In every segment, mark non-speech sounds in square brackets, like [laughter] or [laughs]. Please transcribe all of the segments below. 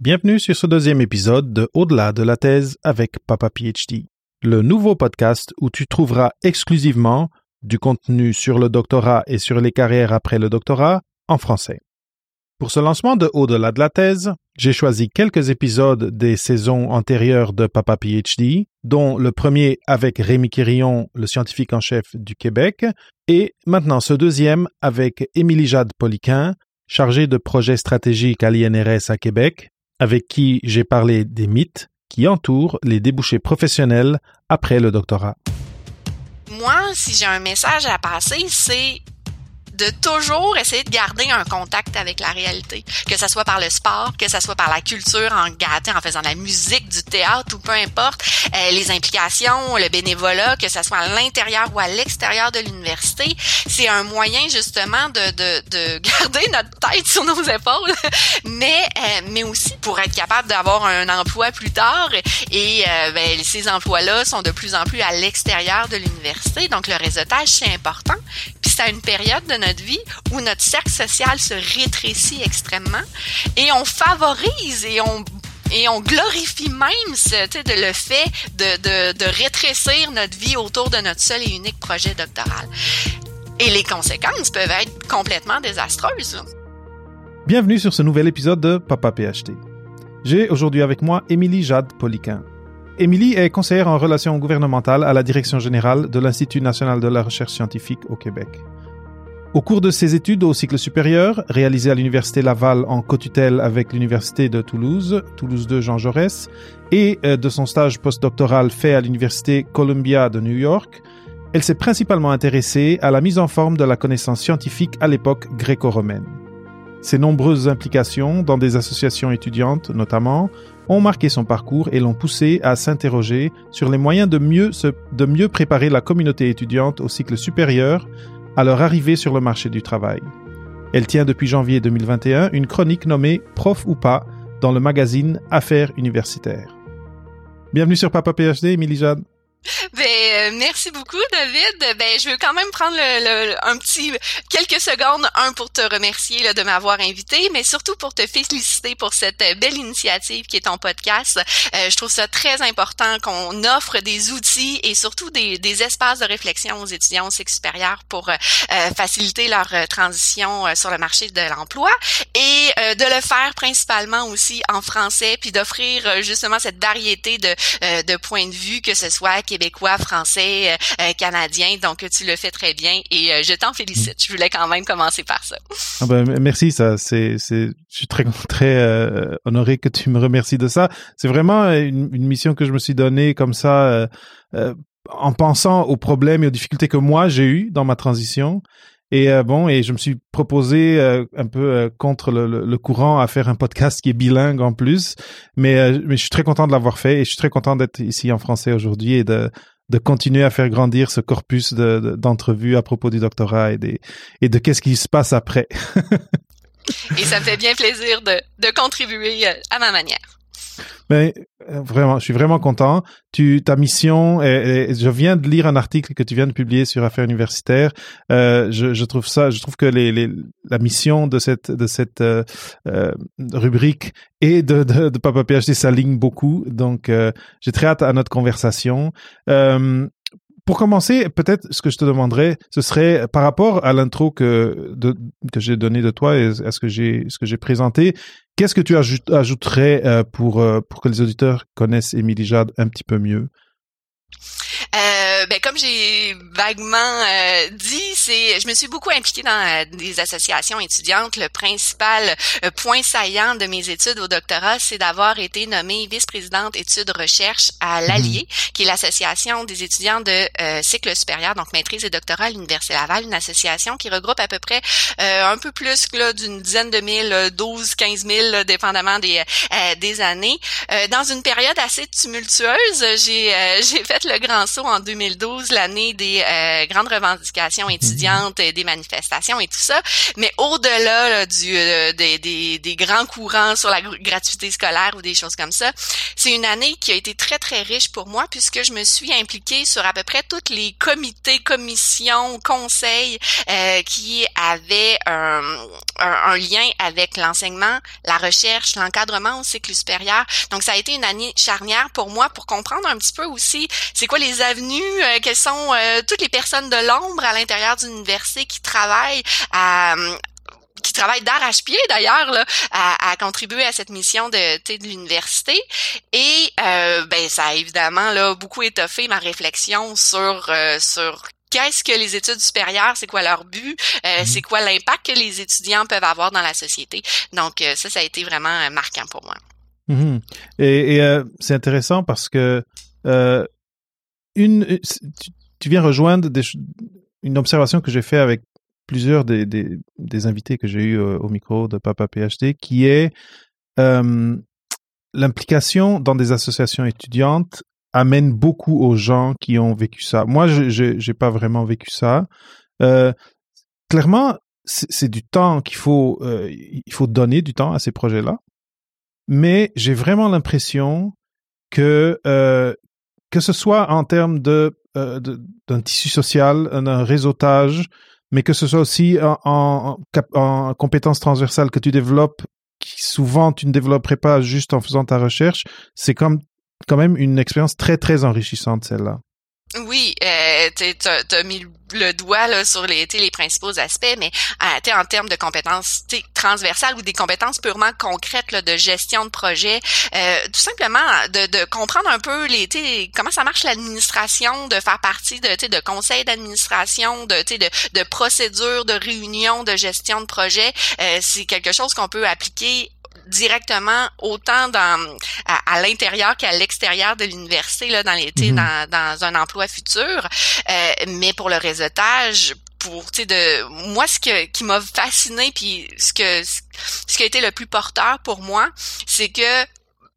Bienvenue sur ce deuxième épisode de Au-delà de la thèse avec Papa PhD, le nouveau podcast où tu trouveras exclusivement du contenu sur le doctorat et sur les carrières après le doctorat en français. Pour ce lancement de Au-delà de la thèse, j'ai choisi quelques épisodes des saisons antérieures de Papa PhD, dont le premier avec Rémi Quirion, le scientifique en chef du Québec, et maintenant ce deuxième avec Émilie Jade Poliquin, chargée de projets stratégiques à l'INRS à Québec, avec qui j'ai parlé des mythes qui entourent les débouchés professionnels après le doctorat. Moi, si j'ai un message à passer, c'est de toujours essayer de garder un contact avec la réalité, que ce soit par le sport, que ce soit par la culture, en gâtant, en faisant de la musique, du théâtre ou peu importe, euh, les implications, le bénévolat, que ce soit à l'intérieur ou à l'extérieur de l'université, c'est un moyen justement de, de, de, [laughs] garder notre tête sur nos épaules, mais euh, mais aussi pour être capable d'avoir un emploi plus tard. Et euh, ben, ces emplois-là sont de plus en plus à l'extérieur de l'université, donc le réseautage c'est important. Puis c'est à une période de notre vie où notre cercle social se rétrécit extrêmement et on favorise et on et on glorifie même ce, le fait de, de, de rétrécir notre vie autour de notre seul et unique projet doctoral. Et les conséquences peuvent être complètement désastreuses. Bienvenue sur ce nouvel épisode de Papa PhD. J'ai aujourd'hui avec moi Émilie Jade Poliquin. Émilie est conseillère en relations gouvernementales à la direction générale de l'Institut national de la recherche scientifique au Québec. Au cours de ses études au cycle supérieur, réalisées à l'Université Laval en co-tutelle avec l'Université de Toulouse, Toulouse 2 Jean Jaurès, et euh, de son stage postdoctoral fait à l'Université Columbia de New York, elle s'est principalement intéressée à la mise en forme de la connaissance scientifique à l'époque gréco-romaine. Ses nombreuses implications dans des associations étudiantes notamment ont marqué son parcours et l'ont poussé à s'interroger sur les moyens de mieux, de mieux préparer la communauté étudiante au cycle supérieur à leur arrivée sur le marché du travail. Elle tient depuis janvier 2021 une chronique nommée Prof ou pas dans le magazine Affaires universitaires. Bienvenue sur Papa PhD, Émilie Jade. Ben, euh, merci beaucoup, David. Ben, je veux quand même prendre le, un petit quelques secondes, un pour te remercier là, de m'avoir invité, mais surtout pour te féliciter pour cette euh, belle initiative qui est ton podcast. Euh, je trouve ça très important qu'on offre des outils et surtout des, des, espaces de réflexion aux étudiants au cycle supérieur pour faciliter leur transition sur le marché de l'emploi et de le faire principalement aussi en français, puis d'offrir justement cette variété de, de points de vue, que ce soit québécois, français, euh, euh, canadien. Donc, tu le fais très bien et euh, je t'en félicite. Je voulais quand même commencer par ça. Ah ben, merci, ça, c'est, c'est, je suis très, [laughs] très honoré que tu me remercies de ça. C'est vraiment une, mission que je me suis donnée comme ça, en pensant aux problèmes et aux difficultés que moi j'ai eues dans ma transition. Et bon, et je me suis proposé un peu contre le, le, courant à faire un podcast qui est bilingue en plus, mais mais je suis très content de l'avoir fait et je suis très content d'être ici en français aujourd'hui et de de continuer à faire grandir ce corpus d'entrevues à propos du doctorat et, des, et de qu'est-ce qui se passe après. [laughs] et ça me fait bien plaisir de, de contribuer euh, à ma manière. Mais euh, vraiment, je suis vraiment content. Tu, ta mission, et, je viens de lire un article que tu viens de publier sur Affaires universitaires. Euh, je, je, trouve ça, je trouve que les, les, la mission de cette de cette euh, euh rubrique et de, de, de Papa PhD s'aligne beaucoup. Donc, euh, j'ai très hâte à notre conversation. Pour commencer, peut-être ce que je te demanderais, ce serait par rapport à l'intro que que j'ai donné de toi et à ce que j'ai présenté. Qu'est-ce que tu ajouterais euh, pour euh, pour que les auditeurs connaissent Émilie Jade un petit peu mieux? Euh, ben comme j'ai vaguement euh, dit, c'est je me suis beaucoup impliquée dans euh, des associations étudiantes. Le principal point saillant de mes études au doctorat, c'est d'avoir été nommée vice-présidente études recherche à mhm. l'Allier, qui est l'association des étudiants de cycle supérieur, donc maîtrise et doctorat à l'Université Laval, une association qui regroupe à peu près un peu plus d'une dizaine de mille, 12, 15 000, dépendamment des, des années. dans une période assez tumultueuse, j'ai [laughs] j'ai fait le grand saut en 2012, l'année des euh, grandes revendications étudiantes, des manifestations et tout ça. Mais au-delà du euh, des, des, des, grands courants sur la gratuité scolaire ou des choses comme ça, c'est une année qui a été très très riche pour moi puisque je me suis impliquée sur à peu près tous les comités, commissions, conseils euh, qui avaient un, un, lien avec l'enseignement, la recherche, l'encadrement au cycle supérieur. Donc ça a été une année charnière pour moi pour comprendre un petit peu aussi c'est quoi les avenues, euh, quelles sont euh, toutes les personnes de l'ombre à l'intérieur d'une université qui travaillent à qui travaille d'arrache-pied d'ailleurs là, à, à, contribuer à cette mission de, de l'université. Et euh, ben ça a évidemment là beaucoup étoffé ma réflexion sur euh, sur qu'est-ce que les études supérieures, c'est quoi leur but, euh, mhm. c'est quoi l'impact que les étudiants peuvent avoir dans la société. Donc euh, ça, ça a été vraiment marquant pour moi. Mhm. Et, et c'est intéressant parce que une, tu, tu, viens rejoindre des, une observation que j'ai fait avec plusieurs des, des, des invités que j'ai eu au, au, micro de Papa PhD, qui est euh, l'implication dans des associations étudiantes amène beaucoup aux gens qui ont vécu ça. Moi, je j'ai pas vraiment vécu ça. Euh, clairement, c'est du temps qu'il faut euh, il faut donner du temps à ces projets-là. Mais j'ai vraiment l'impression que euh, que ce soit en termes de euh, d'un tissu social, d'un réseautage, mais que ce soit aussi en, en, en compétences transversales que tu développes qui souvent tu ne développerais pas juste en faisant ta recherche, c'est comme quand même une expérience très très enrichissante celle-là. Oui, euh, tu as, mis le doigt là, sur les, les principaux aspects, mais euh, en termes de compétences transversales ou des compétences purement concrètes là, de gestion de projet, euh, tout simplement de, de, comprendre un peu les comment ça marche l'administration, de faire partie de, de conseils d'administration, de, de, de procédures, de réunions de gestion de projet, euh, c'est quelque chose qu'on peut appliquer directement autant dans à, l'intérieur qu'à l'extérieur de l'université là dans les mhm. dans, dans un emploi futur euh, mais pour le réseautage pour tu sais de moi ce que qui m'a fasciné puis ce que ce qui a été le plus porteur pour moi c'est que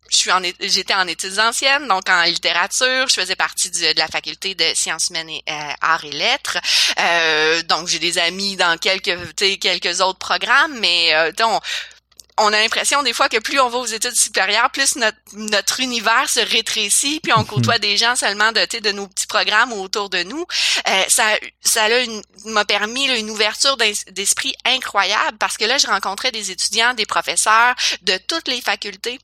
je suis en j'étais en études anciennes donc en littérature je faisais partie de la faculté de sciences humaines et euh, arts et lettres euh, donc j'ai des amis dans quelques quelques autres programmes mais euh, on a l'impression des fois que plus on va aux études supérieures, plus notre, notre univers se rétrécit, puis on mhm. côtoie des gens seulement de, de nos petits programmes autour de nous. Euh, ça, ça m'a permis une ouverture d'esprit incroyable parce que là, je rencontrais des étudiants, des professeurs de toutes les facultés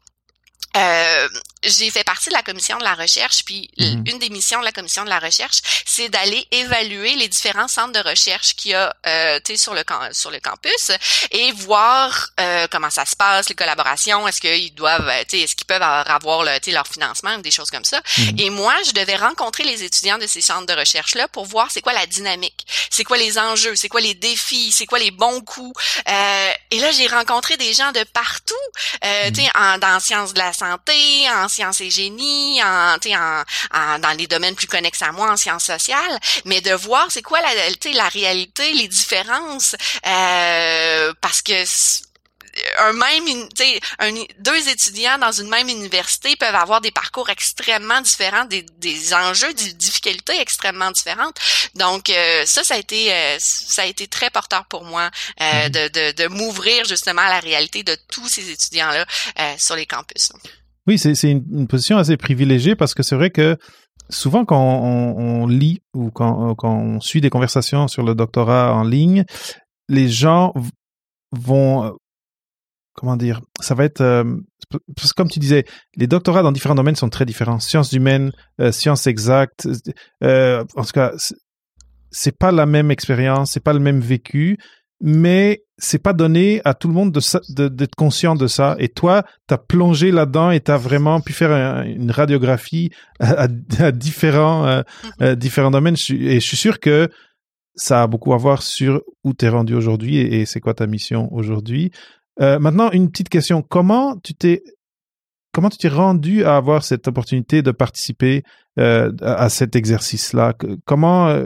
euh, j'ai fait partie de la commission de la recherche, puis mhm. une des missions de la commission de la recherche, c'est d'aller évaluer les différents centres de recherche qu'il y a euh, sur le sur le campus et voir euh, comment ça se passe, les collaborations, est-ce qu'ils doivent, euh, est-ce qu'ils peuvent avoir, le, leur financement, des choses comme ça. Mhm. Et moi, je devais rencontrer les étudiants de ces centres de recherche là pour voir c'est quoi la dynamique, c'est quoi les enjeux, c'est quoi les défis, c'est quoi les bons coups. Euh, et là, j'ai rencontré des gens de partout, euh, mhm. en, dans sciences de la santé, en sciences et génie, en, en, dans les domaines plus connexes à moi, en sciences sociales, mais de voir c'est quoi la, la réalité, les différences, euh, parce que un même un, deux étudiants dans une même université peuvent avoir des parcours extrêmement différents des, des enjeux des difficultés extrêmement différentes donc euh, ça ça a été euh, ça a été très porteur pour moi euh, mhm. de, de, de m'ouvrir justement à la réalité de tous ces étudiants là sur les campus oui, c'est une, une, position assez privilégiée parce que c'est vrai que souvent quand on, lit ou quand, quand, on suit des conversations sur le doctorat en ligne, les gens vont comment dire, ça va être euh, comme tu disais, les doctorats dans différents domaines sont très différents. Sciences humaines, euh, sciences exactes, euh, en tout cas, c'est pas la même expérience, c'est pas le même vécu, mais c'est pas donné à tout le monde d'être de, conscient de ça. Et toi, tu as plongé là-dedans et tu as vraiment pu faire une radiographie à, différents, euh, mm-hmm. euh, différents domaines. Et je suis sûr que ça a beaucoup à voir sur où tu es rendu aujourd'hui et, c'est quoi ta mission aujourd'hui. Euh, maintenant, une petite question. Comment tu t'es comment tu t'es rendu à avoir cette opportunité de participer à cet exercice-là? Comment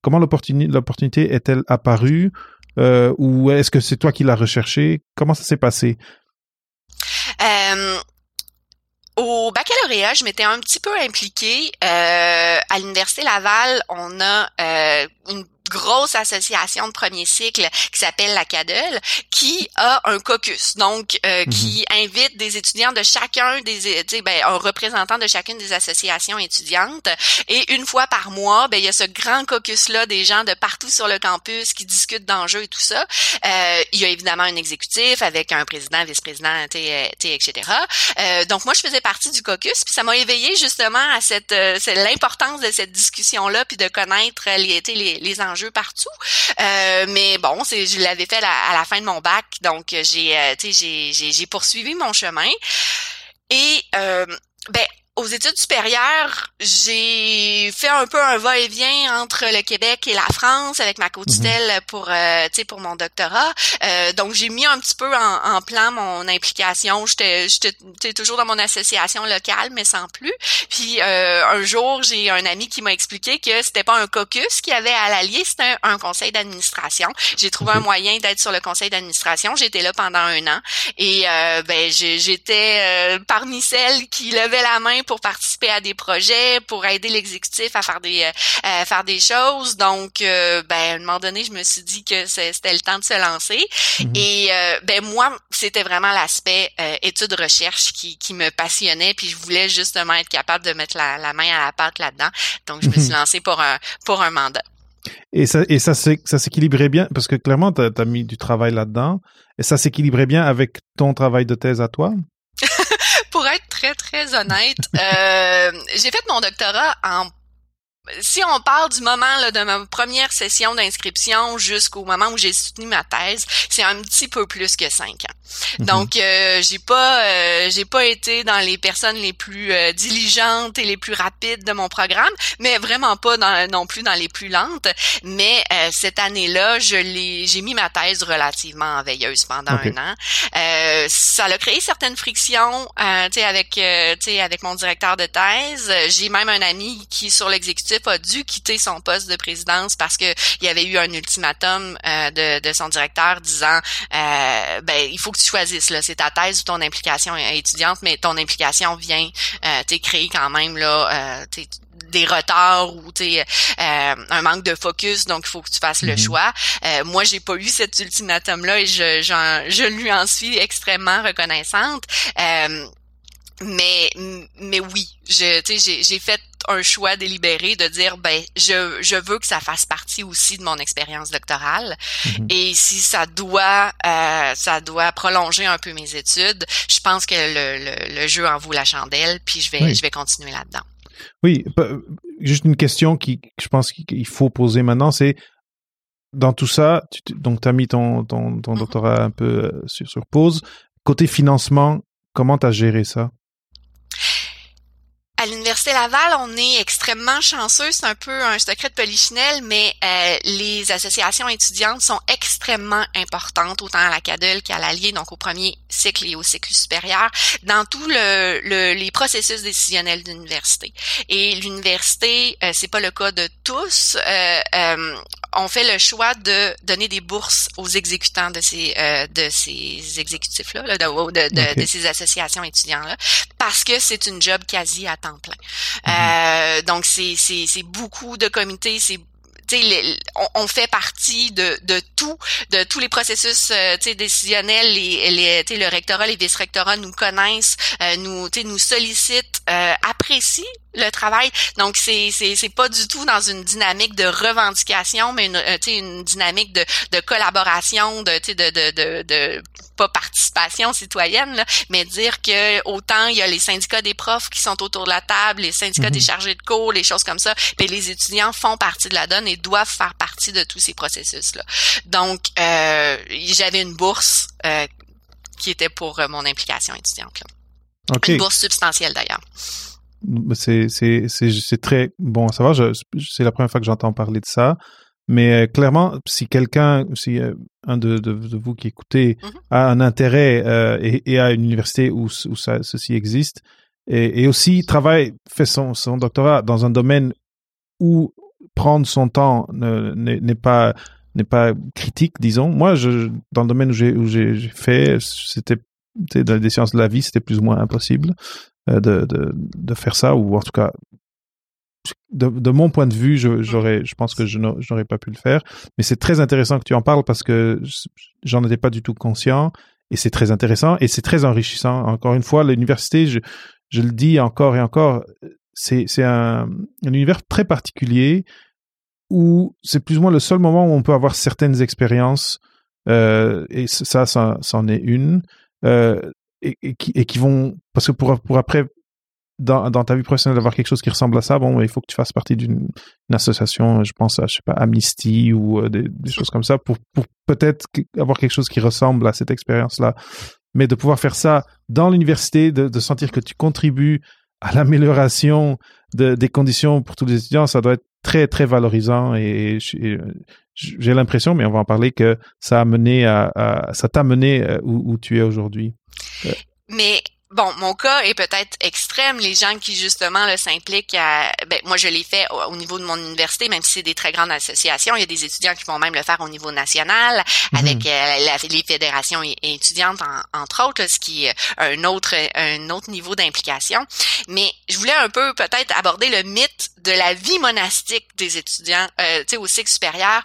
comment l'opportunité est-elle apparue? Euh, ou est-ce que c'est toi qui l'as recherché? Comment ça s'est passé? Euh, au baccalauréat, je m'étais un petit peu impliquée. Euh, à l'Université Laval, on a euh, une grosse association de premier cycle qui s'appelle la CADEL, qui a un caucus, donc euh, mhm. qui invite des étudiants de chacun des, ben, un représentant de chacune des associations étudiantes. Et une fois par mois, ben il y a ce grand caucus là des gens de partout sur le campus qui discutent d'enjeux et tout ça. Euh, il y a évidemment un exécutif avec un président, vice-président, etc. Euh, donc moi je faisais partie du caucus, puis ça m'a éveillé justement à cette, euh, l'importance de cette discussion là, puis de connaître les, les, les enjeux partout. Euh, mais bon, c'est je l'avais fait à, la fin de mon bac, donc j'ai euh, j'ai j'ai poursuivi mon chemin. Et euh, ben aux études supérieures, j'ai fait un peu un va-et-vient entre le Québec et la France avec ma co-tutelle mhm. pour, euh, pour mon doctorat. Euh, donc, j'ai mis un petit peu en, plan mon implication. J'étais, j'étais toujours dans mon association locale, mais sans plus. Puis, euh, un jour, j'ai un ami qui m'a expliqué que c'était pas un caucus qui avait à l'allier, c'était un, conseil d'administration. J'ai trouvé un moyen d'être sur le conseil d'administration. J'étais là pendant un an et euh, ben, j'étais euh, parmi celles qui levaient la main pour participer à des projets, pour aider l'exécutif à faire des euh, faire des choses. Donc, euh, ben, à un moment donné, je me suis dit que c'était le temps de se lancer. Mhm. Et euh, ben moi, c'était vraiment l'aspect études recherche qui, qui me passionnait. Puis je voulais justement être capable de mettre la, la main à la pâte là-dedans. Donc, je me suis mhm. lancée pour un pour un mandat. Et ça, et ça, ça s'équilibrait bien parce que clairement, tu as, mis du travail là-dedans. Et ça s'équilibrait bien avec ton travail de thèse à toi? Très, très honnête, euh, j'ai fait mon doctorat en si on parle du moment là, de ma première session d'inscription jusqu'au moment où j'ai soutenu ma thèse, c'est un petit peu plus que cinq ans. Mhm. Donc, euh, j'ai pas, euh, j'ai pas été dans les personnes les plus euh, diligentes et les plus rapides de mon programme, mais vraiment pas dans, non plus dans les plus lentes. Mais cette année-là, je l'ai, j'ai mis ma thèse relativement en veilleuse pendant un an. ça a créé certaines frictions, tu sais, avec, tu sais, avec mon directeur de thèse. J'ai même un ami qui sur l'exécutif a dû quitter son poste de présidence parce que il y avait eu un ultimatum euh, de, de, son directeur disant euh, ben il faut que tu choisisses là. C'est ta thèse ou ton implication étudiante mais ton implication vient euh, t'es créé quand même là euh, des retards ou euh, un manque de focus donc il faut que tu fasses le mhm. choix. Euh, moi j'ai pas eu cet ultimatum là et je, je lui en suis extrêmement reconnaissante. Euh, mais mais oui, je j'ai j'ai fait un choix délibéré de dire ben je je veux que ça fasse partie aussi de mon expérience doctorale mhm. et si ça doit euh, ça doit prolonger un peu mes études, je pense que le, le, jeu en vaut la chandelle puis je vais je vais continuer là-dedans. Oui, juste une question qui je pense qu'il faut poser maintenant c'est dans tout ça, tu, donc tu as mis ton, ton, ton mhm. doctorat un peu euh, sur, sur pause. Côté financement, comment tu as géré ça? Laval, on est extrêmement chanceux. C'est un peu un secret de polichinelle, mais euh, les associations étudiantes sont extrêmement importantes, autant à la CADEL qu'à l'Allier, donc au premier cycle et au cycle supérieur, dans tous le, les processus décisionnels d'université. Et l'université, euh, c'est pas le cas de tous. Euh, euh on fait le choix de donner des bourses aux exécutants de ces euh, de ces exécutifs là, de, de, ces associations étudiants là, parce que c'est une job quasi à temps plein. Mhm. euh, donc c'est c'est beaucoup de comités, c'est on, on, fait partie de, de tout, de tous les processus euh, décisionnels. Les, les, le rectorat, les vice-rectorats nous connaissent, euh, nous, nous sollicitent, euh, apprécient le travail. Donc c'est c'est c'est pas du tout dans une dynamique de revendication, mais une, euh, une dynamique de, de collaboration, de, de de de de pas participation citoyenne, là, mais dire que autant il y a les syndicats des profs qui sont autour de la table, les syndicats des mhm. chargés de cours, les choses comme ça, puis les étudiants font partie de la donne et doivent faire partie de tous ces processus-là. Donc, euh, j'avais une bourse euh, qui était pour euh, mon implication étudiante. Une bourse substantielle d'ailleurs. C'est c'est très bon à savoir. C'est la première fois que j'entends parler de ça. Mais euh, clairement, si quelqu'un, si euh, un de, de, vous qui écoutez mhm. a un intérêt euh, et, et, a une université où, où ça, ceci existe, et, et, aussi travaille, fait son, son doctorat dans un domaine où prendre son temps n'est pas n'est pas critique, disons. Moi, je, dans le domaine où j'ai fait, c'était dans des sciences de la vie, c'était plus ou moins impossible. De, de, de faire ça, ou en tout cas, de, de mon point de vue, je, j'aurais, je pense que je n'aurais pas pu le faire. Mais c'est très intéressant que tu en parles parce que j'en étais pas du tout conscient et c'est très intéressant et c'est très enrichissant. Encore une fois, l'université, je, je le dis encore et encore, c'est, c'est un, un univers très particulier où c'est plus ou moins le seul moment où on peut avoir certaines expériences, euh, et ça, ça, c'en est une, euh, et, qui, vont, parce que pour, pour après, dans, dans ta vie professionnelle, d'avoir quelque chose qui ressemble à ça, bon, il faut que tu fasses partie d'une association, je pense à, je sais pas, Amnesty ou euh, des, choses comme ça, pour, pour peut-être avoir quelque chose qui ressemble à cette expérience-là. Mais de pouvoir faire ça dans l'université, de, de sentir que tu contribues à l'amélioration de, des conditions pour tous les étudiants, ça doit être très, très valorisant et, j'ai l'impression, mais on va en parler, que ça a mené à, ça t'a mené euh, où, tu es aujourd'hui. Mais Bon, mon cas est peut-être extrême. Les gens qui justement s'impliquent, à, ben moi je l'ai fait au, niveau de mon université, même si c'est des très grandes associations. Il y a des étudiants qui vont même le faire au niveau national, mm-hmm. avec euh, les fédérations étudiantes entre autres, ce qui est un autre un autre niveau d'implication. Mais je voulais un peu peut-être aborder le mythe de la vie monastique des étudiants, euh, tu sais, au cycle supérieur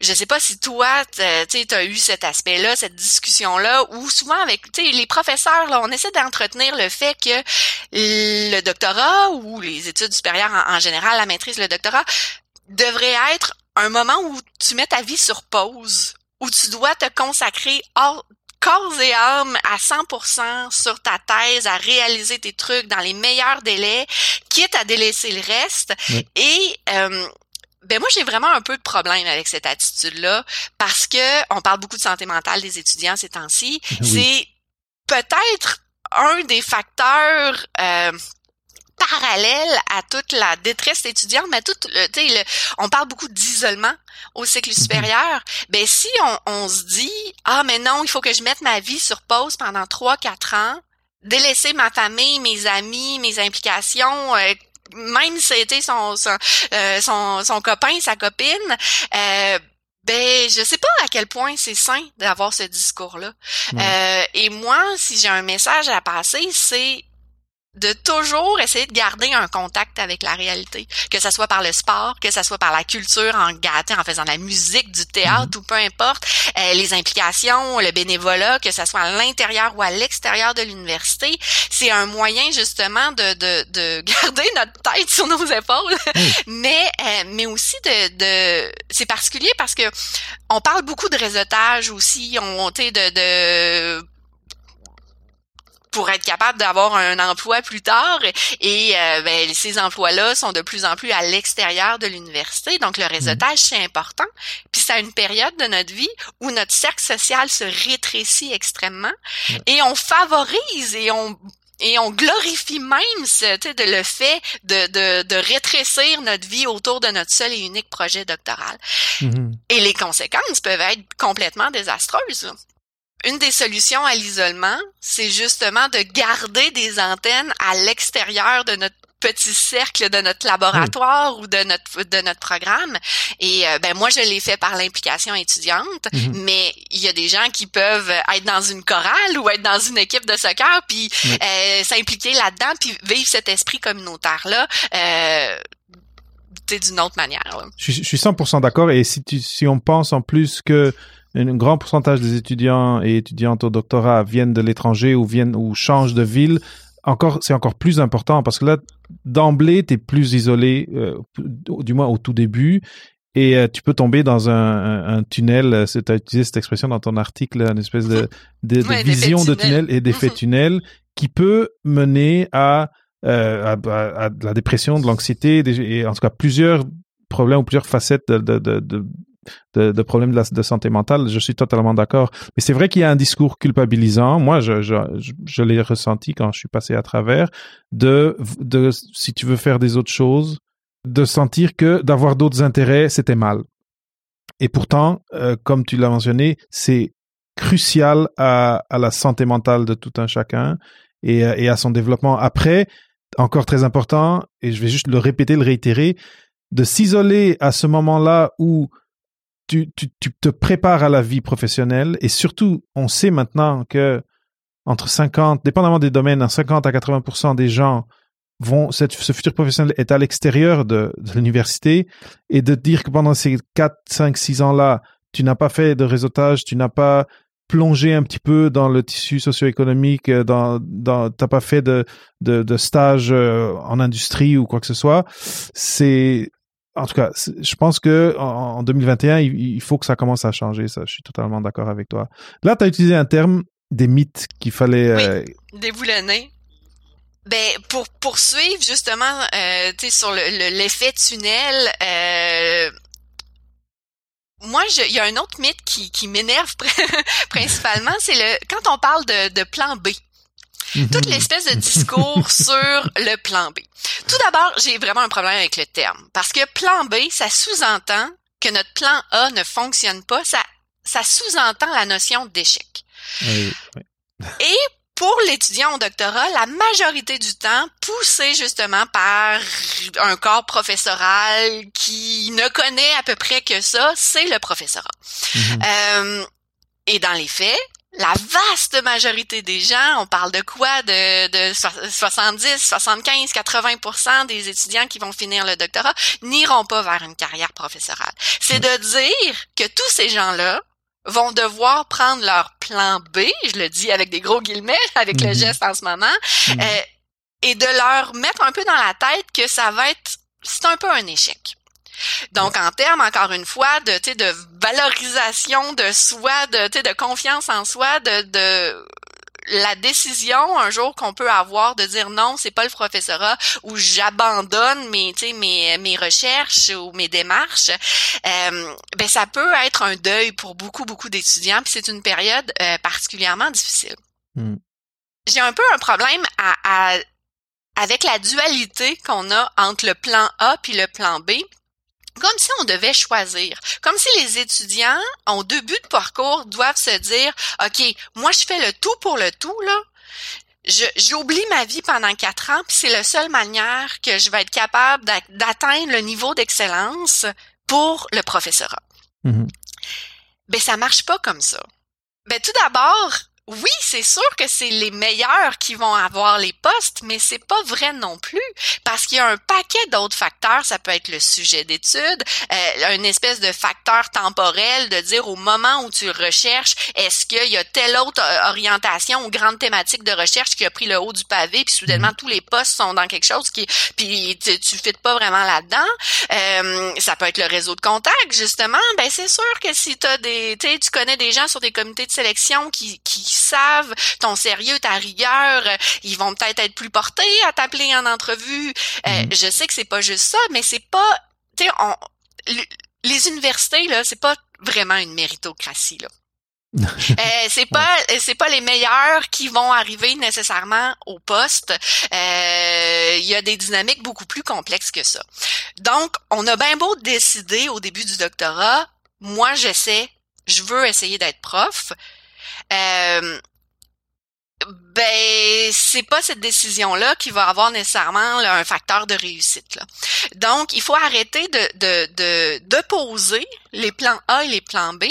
je sais pas si toi, tu as eu cet aspect-là, cette discussion-là, ou souvent avec les professeurs, là, on essaie d'entretenir le fait que le doctorat ou les études supérieures en, général, la maîtrise, le doctorat, devrait être un moment où tu mets ta vie sur pause, où tu dois te consacrer hors, corps et âme à 100% sur ta thèse, à réaliser tes trucs dans les meilleurs délais, quitte à délaisser le reste. Et euh, ben moi j'ai vraiment un peu de problème avec cette attitude-là parce que on parle beaucoup de santé mentale des étudiants ces temps-ci. C'est peut-être un des facteurs euh, parallèles à toute la détresse étudiante, mais tout le, le on parle beaucoup d'isolement au cycle mhm. supérieur. Ben si on, on se dit ah mais non, il faut que je mette ma vie sur pause pendant trois quatre ans, délaisser ma famille, mes amis, mes implications, euh, même si c'était son son, euh, son, son copain, sa copine, euh, ben je sais pas à quel point c'est sain d'avoir ce discours-là. Euh, et moi, si j'ai un message à passer, c'est de toujours essayer de garder un contact avec la réalité, que ce soit par le sport, que ce soit par la culture, en gâtant, en faisant de la musique, du théâtre mhm. ou peu importe, euh, les implications, le bénévolat, que ce soit à l'intérieur ou à l'extérieur de l'université, c'est un moyen justement de, de, de, [laughs] garder notre tête sur nos épaules, mais euh, mais aussi de, de c'est particulier parce que on parle beaucoup de réseautage aussi, on de, de pour être capable d'avoir un emploi plus tard. Et euh, ben, ces emplois-là sont de plus en plus à l'extérieur de l'université. Donc, le réseautage, c'est important. Puis, c'est une période de notre vie où notre cercle social se rétrécit extrêmement. Et on favorise et on et on glorifie même ce, de le fait de, de, de, rétrécir notre vie autour de notre seul et unique projet doctoral. Mhm. Et les conséquences peuvent être complètement désastreuses une des solutions à l'isolement, c'est justement de garder des antennes à l'extérieur de notre petit cercle de notre laboratoire ou de notre de notre programme et euh, ben moi je l'ai fait par l'implication étudiante mhm. mais il y a des gens qui peuvent être dans une chorale ou être dans une équipe de soccer puis euh, s'impliquer là-dedans puis vivre cet esprit communautaire là euh, d'une autre manière. Je, je, suis 100% d'accord et si tu si on pense en plus que un grand pourcentage des étudiants et étudiantes au doctorat viennent de l'étranger ou viennent ou changent de ville, encore c'est encore plus important parce que là d'emblée tu es plus isolé euh, du moins au tout début. Et euh, tu peux tomber dans un, un, tunnel, tu as utilisé cette expression dans ton article, une espèce de, de, de [laughs] vision de tunnel et d'effet [laughs] tunnel qui peut mener à, euh, à, à, la dépression, de l'anxiété, et en tout cas plusieurs problèmes ou plusieurs facettes de, de, de, de, problèmes de, de, santé mentale, je suis totalement d'accord. Mais c'est vrai qu'il y a un discours culpabilisant. Moi, je, je, je, l'ai ressenti quand je suis passé à travers de, de, si tu veux faire des autres choses, de sentir que d'avoir d'autres intérêts, c'était mal. Et pourtant, euh, comme tu l'as mentionné, c'est crucial à, à, la santé mentale de tout un chacun et, euh, et à son développement. Après, encore très important, et je vais juste le répéter, le réitérer, de s'isoler à ce moment-là où tu, tu, tu, te prépares à la vie professionnelle et surtout, on sait maintenant que entre 50, dépendamment des domaines, 50 à 80% des gens vont, ce futur professionnel est à l'extérieur de, de l'université et de dire que pendant ces 4, 5, 6 ans-là, tu n'as pas fait de réseautage, tu n'as pas plongé un petit peu dans le tissu socio-économique, euh, dans, dans, t'as pas fait de, de, de stage euh, en industrie ou quoi que ce soit. C'est, en tout cas, je pense que en 2021, il, faut que ça commence à changer. Ça, je suis totalement d'accord avec toi. Là, tu as utilisé un terme des mythes qu'il fallait oui, euh... déboulonner. Ben pour poursuivre justement, euh, tu sais sur l'effet le, tunnel. Euh, moi, il y a un autre mythe qui, qui m'énerve [laughs] principalement, c'est le quand on parle de, de plan B. Toute l'espèce de discours [laughs] sur le plan B. Tout d'abord, j'ai vraiment un problème avec le terme parce que plan B, ça sous-entend que notre plan A ne fonctionne pas. Ça, ça sous-entend la notion d'échec. Oui, oui. Et pour l'étudiant au doctorat, la majorité du temps, poussé justement par un corps professoral qui ne connaît à peu près que ça, c'est le professorat. Mm-hmm. euh, et dans les faits, la vaste majorité des gens, on parle de quoi? De, de 70, 75, 80% des étudiants qui vont finir le doctorat n'iront pas vers une carrière professorale. C'est de dire que tous ces gens-là vont devoir prendre leur plan B, je le dis avec des gros guillemets, avec le mhm. geste en ce moment, mhm. euh, et de leur mettre un peu dans la tête que ça va être, c'est un peu un échec. Donc, en termes, encore une fois, de, de valorisation de soi, de, de confiance en soi, de, de la décision un jour qu'on peut avoir de dire non, c'est pas le professorat ou j'abandonne mes, mes mes recherches ou mes démarches, euh, ben ça peut être un deuil pour beaucoup beaucoup d'étudiants. Puis c'est une période euh, particulièrement difficile. Hmm. J'ai un peu un problème à, à avec la dualité qu'on a entre le plan A puis le plan B comme si on devait choisir, comme si les étudiants en début de parcours doivent se dire, OK, moi je fais le tout pour le tout, là. J'oublie ma vie pendant quatre ans, puis c'est la seule manière que je vais être capable d'atteindre le niveau d'excellence pour le professorat. Mm-hmm. Ben, ça marche pas comme ça. Ben, tout d'abord, oui, c'est sûr que c'est les meilleurs qui vont avoir les postes, mais c'est pas vrai non plus parce qu'il y a un paquet d'autres facteurs. Ça peut être le sujet d'étude, euh, une espèce de facteur temporel de dire au moment où tu recherches, est-ce qu'il y a telle autre euh, orientation ou grande thématique de recherche qui a pris le haut du pavé, puis soudainement mhm. tous les postes sont dans quelque chose qui, puis tu, tu fites pas vraiment là-dedans. Euh, ça peut être le réseau de contacts justement. Ben c'est sûr que si t'as des, tu connais des gens sur des comités de sélection qui, qui savent ton sérieux, ta rigueur, euh, ils vont peut-être être plus portés à t'appeler en entrevue. Euh, mhm. Je sais que c'est pas juste ça, mais c'est pas, tu sais, les universités là, c'est pas vraiment une méritocratie là. [laughs] euh, c'est pas c'est pas les meilleurs qui vont arriver nécessairement au poste. Euh, il y a des dynamiques beaucoup plus complexes que ça. Donc, on a bien beau décider au début du doctorat, moi j'essaie, je veux essayer d'être prof. Euh, ben c'est pas cette décision là qui va avoir nécessairement un facteur de réussite là. Donc il faut arrêter de de de d'opposer les plans A et les plans B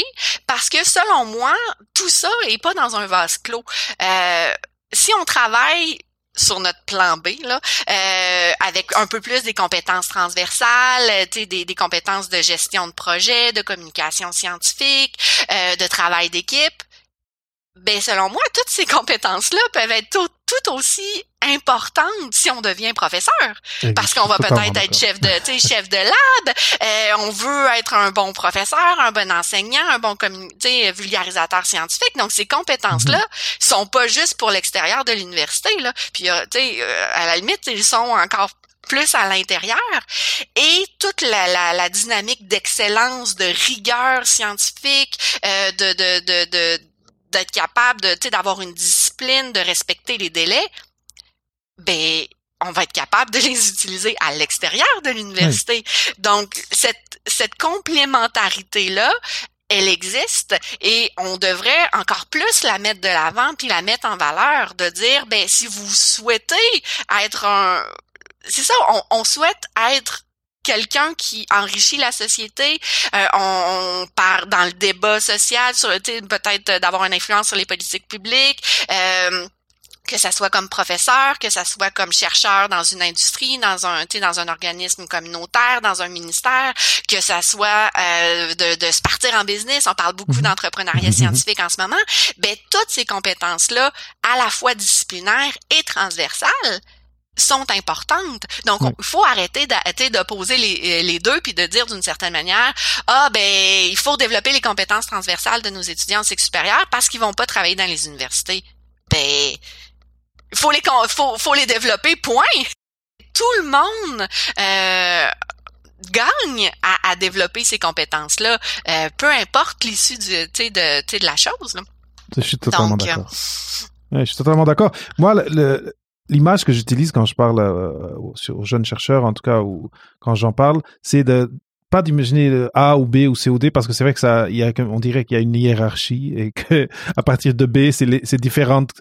parce que selon moi tout ça est pas dans un vase clos. Euh, si on travaille sur notre plan B là, euh, avec un peu plus des compétences transversales, des, des compétences de gestion de projet, de communication scientifique, euh, de travail d'équipe ben selon moi, toutes ces compétences-là peuvent être tout, tout, aussi importantes si on devient professeur, parce qu'on va peut-être être chef de, chef de lab. Euh, on veut être un bon professeur, un bon enseignant, un bon vulgarisateur scientifique. Donc ces compétences-là mm-hmm. sont pas juste pour l'extérieur de l'université là. Puis euh, tu sais, euh, à la limite, ils sont encore plus à l'intérieur et toute la, la, la dynamique d'excellence, de rigueur scientifique, euh, de, de, de, de d'être capable de, d'avoir une discipline, de respecter les délais, ben, on va être capable de [laughs] les utiliser à l'extérieur de l'université. Donc, cette, cette complémentarité-là, elle existe et on devrait encore plus la mettre de l'avant puis la mettre en valeur de dire ben si vous souhaitez être un c'est ça on, on souhaite être quelqu'un qui enrichit la société. Euh, on, on, part dans le débat social, sur peut-être d'avoir une influence sur les politiques publiques. Euh, que ça soit comme professeur, que ça soit comme chercheur dans une industrie, dans un, dans un organisme communautaire, dans un ministère, que ça soit euh, de, de se partir en business. On parle beaucoup mhm. d'entrepreneuriat mhm. scientifique en ce moment. Ben toutes ces compétences-là, à la fois disciplinaires et transversales, sont importantes. Donc, il faut arrêter d'opposer les, les deux puis de dire d'une certaine manière, ah ben, il faut développer les compétences transversales de nos étudiants en cycle supérieur parce qu'ils vont pas travailler dans les universités. Ben, faut les faut, faut les développer point tout le monde euh, gagne à, à, développer ces compétences là euh, peu importe l'issue du de, de la chose là. je suis totalement euh, d'accord je suis totalement d'accord moi l'image que j'utilise quand je parle euh, aux jeunes chercheurs en tout cas ou quand j'en parle c'est de pas d'imaginer A ou B ou C ou D parce que c'est vrai que ça, y a, on dirait qu'il y a une hiérarchie et que [laughs] à partir de B, c'est différentes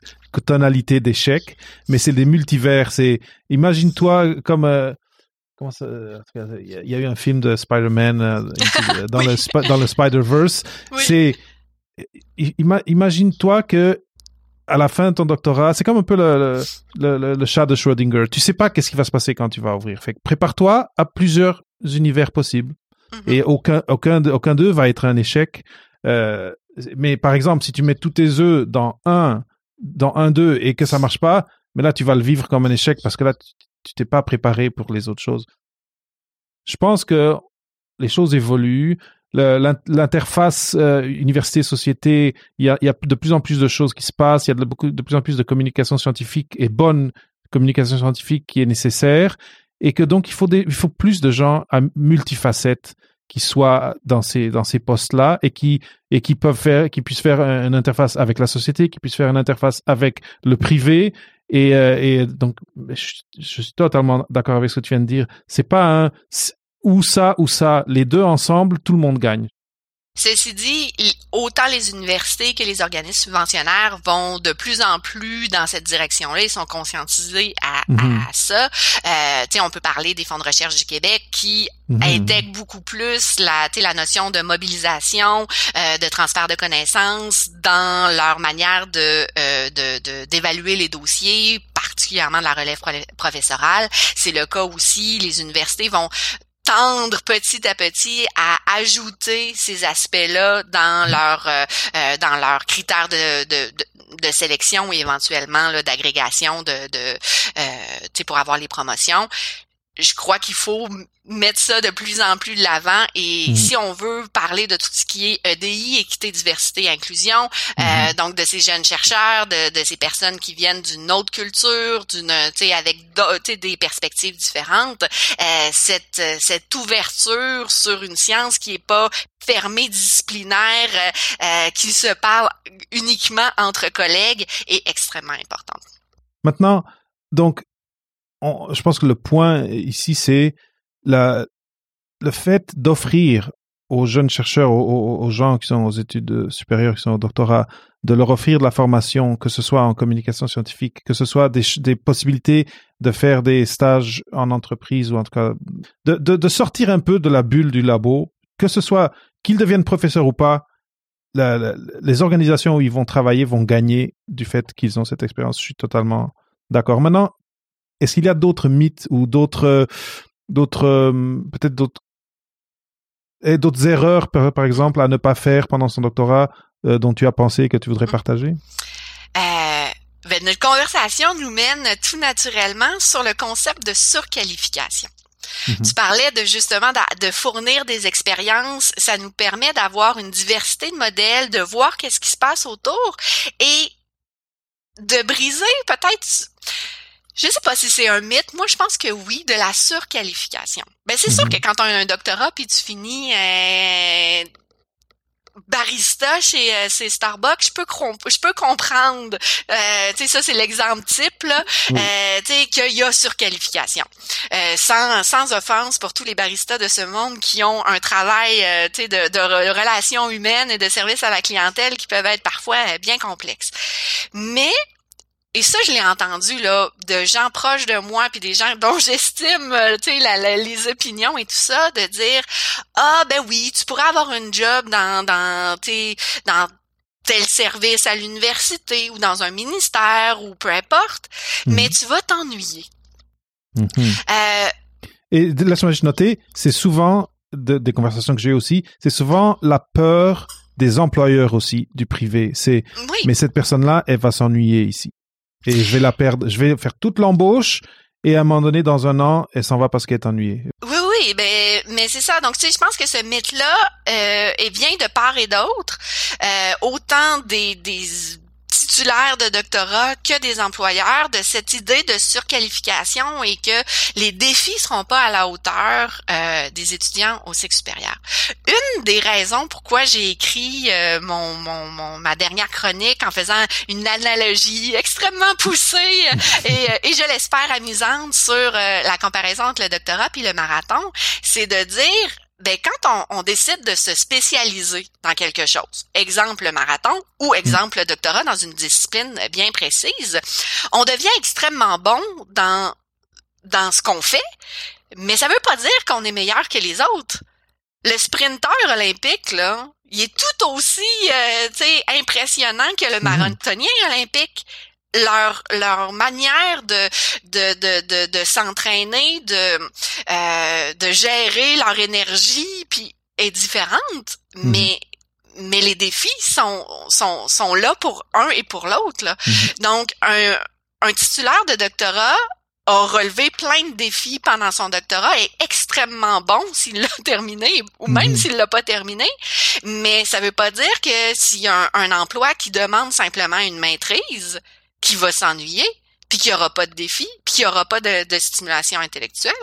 tonalités d'échecs, mais c'est des multivers. C'est, imagine-toi comme euh, comment ça, il y, a eu un film de Spider-Man euh, [laughs] dans le dans le Spider-Verse. C'est imagine-toi que à la fin de ton doctorat, c'est comme un peu le, le, le, le, chat de Schrödinger. Tu sais pas qu'est-ce qui va se passer quand tu vas ouvrir. Fait prépare-toi à plusieurs univers possibles. Mm-hmm. Et aucun, aucun, aucun d'eux va être un échec. Euh, mais par exemple, si tu mets tous tes œufs dans un, dans un d'eux et que ça marche pas, mais là, tu vas le vivre comme un échec parce que là, tu t'es pas préparé pour les autres choses. Je pense que les choses évoluent. L'interface euh, université-société, il y a, y a, de plus en plus de choses qui se passent. Il y a de, beaucoup, de plus en plus de communication scientifique et bonne communication scientifique qui est nécessaire. Et que donc il faut des, il faut plus de gens à multifacettes qui soient dans ces dans ces postes là et qui et qui peuvent faire qui puissent faire une interface avec la société qui puissent faire une interface avec le privé. Et, euh, et donc je, je, suis totalement d'accord avec ce que tu viens de dire. C'est pas un ou ça ou ça les deux ensemble tout le monde gagne Ceci dit, autant les universités que les organismes subventionnaires vont de plus en plus dans cette direction-là. Ils sont conscientisés à, mhm. ça. Euh, on peut parler des fonds de recherche du Québec qui mm intègrent beaucoup plus la, la notion de mobilisation, euh, de transfert de connaissances dans leur manière de euh, d'évaluer de, les dossiers, particulièrement de la relève professorale. C'est le cas aussi. Les universités vont tendre petit à petit à ajouter ces aspects-là dans mm. leur euh, euh, dans leurs critères de, de, de, sélection et éventuellement d'agrégation de, de euh, pour avoir les promotions je crois qu'il faut mettre ça de plus en plus de l'avant et mhm. si on veut parler de tout ce qui est EDI, équité, diversité, inclusion, euh, mhm. donc de ces jeunes chercheurs, de, de ces personnes qui viennent d'une autre culture, d'une, tu sais, avec des perspectives différentes, euh, cette cette ouverture sur une science qui est pas fermée, disciplinaire, euh, qui se parle uniquement entre collègues est extrêmement importante. Maintenant, donc je pense que le point ici, c'est la, le fait d'offrir aux jeunes chercheurs, aux, gens qui sont aux études supérieures, qui sont au doctorat, de leur offrir de la formation, que ce soit en communication scientifique, que ce soit des, des possibilités de faire des stages en entreprise ou en tout cas de, de, sortir un peu de la bulle du labo, que ce soit qu'ils deviennent professeurs ou pas, les organisations où ils vont travailler vont gagner du fait qu'ils ont cette expérience. Je suis totalement d'accord. Maintenant, est-ce qu'il y a d'autres mythes ou d'autres, d'autres, euh, peut-être d'autres, et d'autres erreurs, par, exemple, à ne pas faire pendant son doctorat euh, dont tu as pensé que tu voudrais partager? Euh, ben, notre conversation nous mène tout naturellement sur le concept de surqualification. Mm-hmm. Tu parlais de justement de, de fournir des expériences, ça nous permet d'avoir une diversité de modèles, de voir qu'est-ce qui se passe autour et de briser peut-être je sais pas si c'est un mythe. Moi, je pense que oui, de la surqualification. Ben, c'est sûr mhm. que quand tu as un doctorat puis tu finis euh, barista chez, euh, Starbucks, je peux je peux comprendre. Euh, tu sais, ça c'est l'exemple type là. Euh, tu sais qu'il y a surqualification. Euh, sans sans offense pour tous les baristas de ce monde qui ont un travail, euh, tu sais, de, de relations humaines et de service à la clientèle qui peuvent être parfois bien complexes. Mais et ça, je l'ai entendu là de gens proches de moi, puis des gens [laughs] dont j'estime, euh, tu sais, la, les opinions et tout ça, de dire ah ben oui, tu pourrais avoir une job dans dans dans tel service à l'université ou dans un ministère ou peu importe, mhm. mais tu vas t'ennuyer. Mhm. Euh, et laisse-moi juste noter, c'est souvent des conversations que j'ai aussi, c'est souvent la peur des employeurs aussi du privé. C'est mais cette personne-là, elle va s'ennuyer ici et je vais la perdre. Je vais faire toute l'embauche et à un moment donné, dans un an, elle s'en va parce qu'elle est ennuyée. Oui, oui, ben, mais c'est ça. Donc, tu sais, je pense que ce mythe-là euh, vient de part et d'autre. Euh, autant des, des titulaires de doctorat que des employeurs de cette idée de surqualification et que les défis seront pas à la hauteur euh, des étudiants au cycle supérieur. Une des raisons pourquoi j'ai écrit euh, mon, mon, ma dernière chronique en faisant une analogie extrêmement poussée [laughs] et, et je l'espère amusante sur euh, la comparaison entre le doctorat puis le marathon, c'est de dire ben quand on, décide de se spécialiser dans quelque chose, exemple le marathon ou exemple le doctorat dans une discipline bien précise, on devient extrêmement bon dans dans ce qu'on fait, mais ça veut pas dire qu'on est meilleur que les autres. Le sprinteur olympique là, il est tout aussi euh, impressionnant que le mhm. marathonien olympique leur leur manière de de de de, de s'entraîner, de euh, de gérer leur énergie, puis est différente, mhm. mais mais les défis sont sont sont là pour un et pour l'autre. Mhm. Donc un un titulaire de doctorat a relevé plein de défis pendant son doctorat est extrêmement bon s'il l'a [laughs] terminé ou même mhm. s'il l'a pas terminé. Mais ça veut pas dire que s'il y a un, un, emploi qui demande simplement une maîtrise, qui va s'ennuyer, puis qu'il n'y aura pas de défi, puis qu'il n'y aura pas de, stimulation intellectuelle.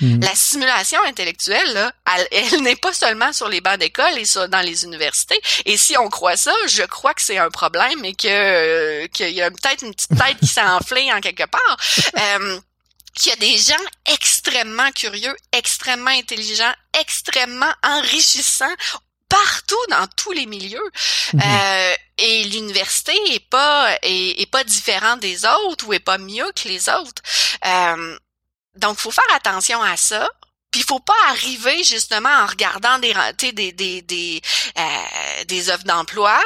Mhm. La stimulation intellectuelle, là, [laughs] elle, n'est pas seulement sur les bancs d'école et sur, dans les universités. Et si on croit ça, je crois que c'est un problème et que euh, qu'il y a peut-être une petite tête qui [laughs] s'est enflée en quelque part. Euh, qu'il y a des gens extrêmement curieux, extrêmement intelligents, extrêmement enrichissants partout dans tous les milieux. Mhm. Euh, et l'université est pas est, pas différent des autres ou est pas mieux que les autres. Euh, donc, faut faire attention à ça. Puis il faut pas arriver justement en regardant des des des des, euh, des offres d'emploi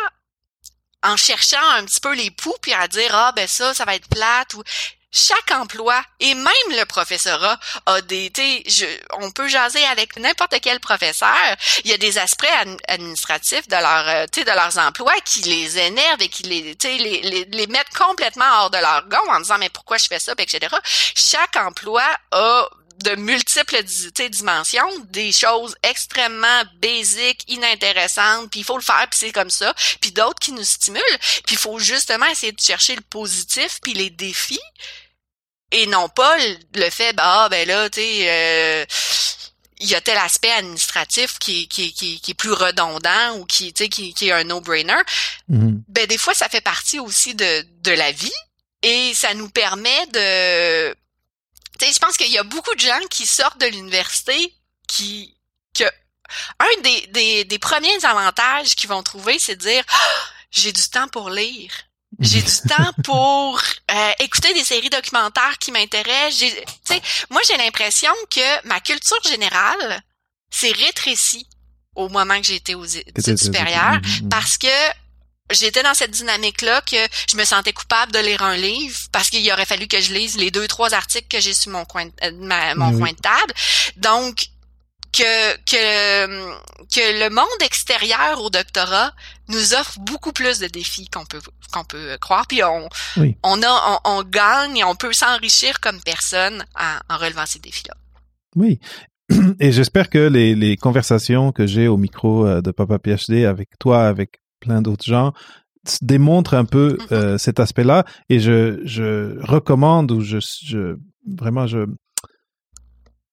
en cherchant un petit peu les poux puis à dire ah ben ça ça va être plate ou chaque emploi et même le professorat a des je, on peut jaser avec n'importe quel professeur. Il y a des aspects administratifs de leur euh, de leurs emplois qui les énervent et qui les, les, les, les mettent complètement hors de leur gond en disant mais pourquoi je fais ça etc chaque emploi a de multiples dimensions, des choses extrêmement basiques, inintéressantes, puis il faut le faire, puis c'est comme ça, puis d'autres qui nous stimulent, puis il faut justement essayer de chercher le positif, puis les défis, et non pas le fait bah ah, ben là tu sais euh, il y a tel aspect administratif qui, qui, qui, qui est plus redondant ou qui, tu sais, qui, qui est un no-brainer, mm-hmm. ben des fois, ça fait partie aussi de, de la vie et ça nous permet de... Tu sais, je pense qu'il y a beaucoup de gens qui sortent de l'université qui... que un des, des, des premiers avantages qu'ils vont trouver, c'est de dire ah, j'ai du temps pour lire. J'ai du [laughs] temps pour euh, écouter des séries documentaires qui m'intéressent. Moi, j'ai l'impression que ma culture générale s'est rétrécie au moment que j'étais aux études supérieures mm-hmm. parce que j'étais dans cette dynamique-là que je me sentais coupable de lire un livre parce qu'il aurait fallu que je lise les deux, trois articles que j'ai sur mon coin de, euh, mon coin de table. Donc, que, que, que le monde extérieur au doctorat nous offre beaucoup plus de défis qu'on peut qu'on peut croire. Puis on, on a on, gagne et on peut s'enrichir comme personne en, en relevant ces défis-là. Oui. [clears throat] Et j'espère que les, les conversations que j'ai au micro euh, de Papa PhD avec toi, avec plein d'autres gens, démontrent un peu mm-hmm. euh, cet aspect-là. Et je, je recommande ou je, je vraiment je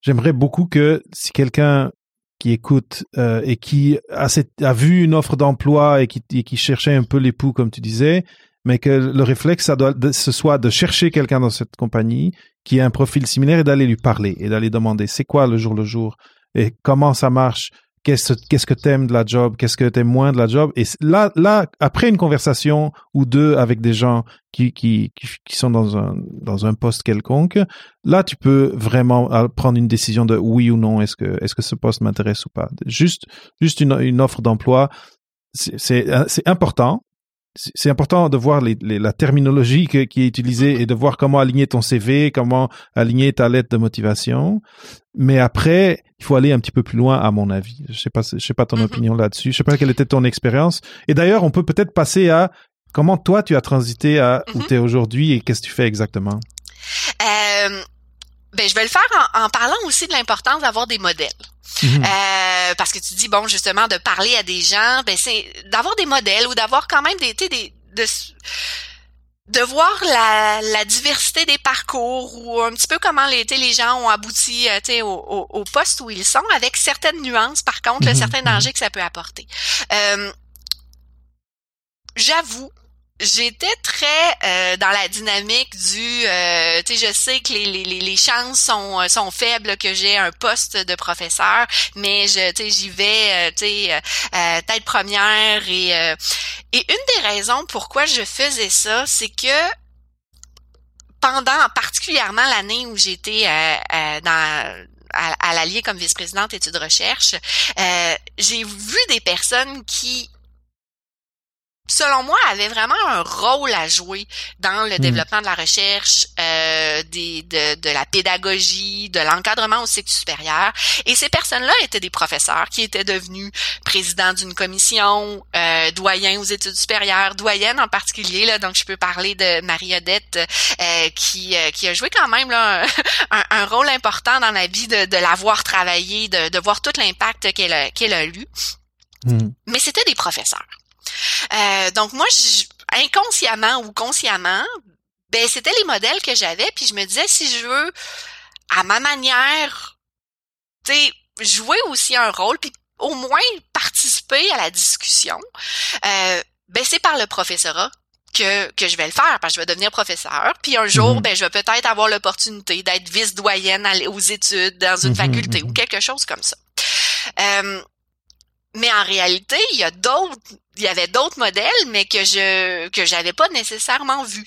j'aimerais beaucoup que si quelqu'un qui écoute euh, et qui a, a, vu une offre d'emploi et qui, qui cherchait un peu l'époux, comme tu disais, mais que le réflexe, ça doit, ce soit de chercher quelqu'un dans cette compagnie qui a un profil similaire et d'aller lui parler et d'aller demander c'est quoi le jour le jour et comment ça marche qu'est-ce qu'est-ce que t'aimes de la job, qu'est-ce que t'aimes moins de la job. Et là, là, après une conversation ou deux avec des gens qui qui qui, sont dans un dans un poste quelconque, là, tu peux vraiment euh, prendre une décision de oui ou non. Est-ce que est-ce que ce poste m'intéresse ou pas. Juste juste une une offre d'emploi, c'est c'est important c'est important de voir les, la terminologie qui est utilisée et de voir comment aligner ton CV, comment aligner ta lettre de motivation. Mais après, il faut aller un petit peu plus loin, à mon avis. Je sais pas, je sais pas ton mm-hmm. opinion là-dessus. Je sais pas quelle était ton expérience. Et d'ailleurs, on peut peut-être passer à comment toi tu as transité à où mm-hmm. tu es aujourd'hui et qu'est-ce que tu fais exactement? Euh, ben, je vais le faire en, en parlant aussi de l'importance d'avoir des modèles. Mhm. Euh, parce que tu dis bon justement de parler à des gens, ben c'est d'avoir des modèles ou d'avoir quand même des, des de de voir la, la, diversité des parcours ou un petit peu comment les, les gens ont abouti euh, au, au, au, poste où ils sont, avec certaines nuances, par contre, mhm. certains mhm. dangers que ça peut apporter. Euh, J'avoue J'étais très euh, dans la dynamique du, euh, tu sais, je sais que les, les, les chances sont, euh, sont faibles que j'ai un poste de professeur, mais je, tu sais, j'y vais, tu sais, tête première et et une des raisons pourquoi je faisais ça, c'est que pendant particulièrement l'année où j'étais dans à, à l'Allier comme vice-présidente études recherche, j'ai vu des personnes qui selon moi, avait vraiment un rôle à jouer dans le hmm. développement de la recherche, euh, des, de, de, la pédagogie, de l'encadrement au cycle supérieur. Et ces personnes-là étaient des professeurs qui étaient devenus présidents d'une commission, euh, doyens aux études supérieures, doyennes en particulier. Là, donc, je peux parler de Marie-Odette euh, qui, euh, qui a joué quand même là, un, un, rôle important dans la vie de, de l'avoir travaillé, de, de voir tout l'impact qu'elle a, qu'elle a eu. Hmm. Mais c'était des professeurs. Euh, donc moi, inconsciemment ou consciemment, ben c'était les modèles que j'avais, puis je me disais si je veux, à ma manière, tu sais, jouer aussi un rôle, puis au moins participer à la discussion, euh, ben c'est par le professorat que, que je vais le faire parce que je vais devenir professeur. Puis un jour, mm-hmm. ben je vais peut-être avoir l'opportunité d'être vice-doyenne aux études dans une mm-hmm, faculté ou mm-hmm. quelque chose comme ça. Euh, mais en réalité, il y a d'autres il y avait d'autres modèles, mais que je que j'avais pas nécessairement vu.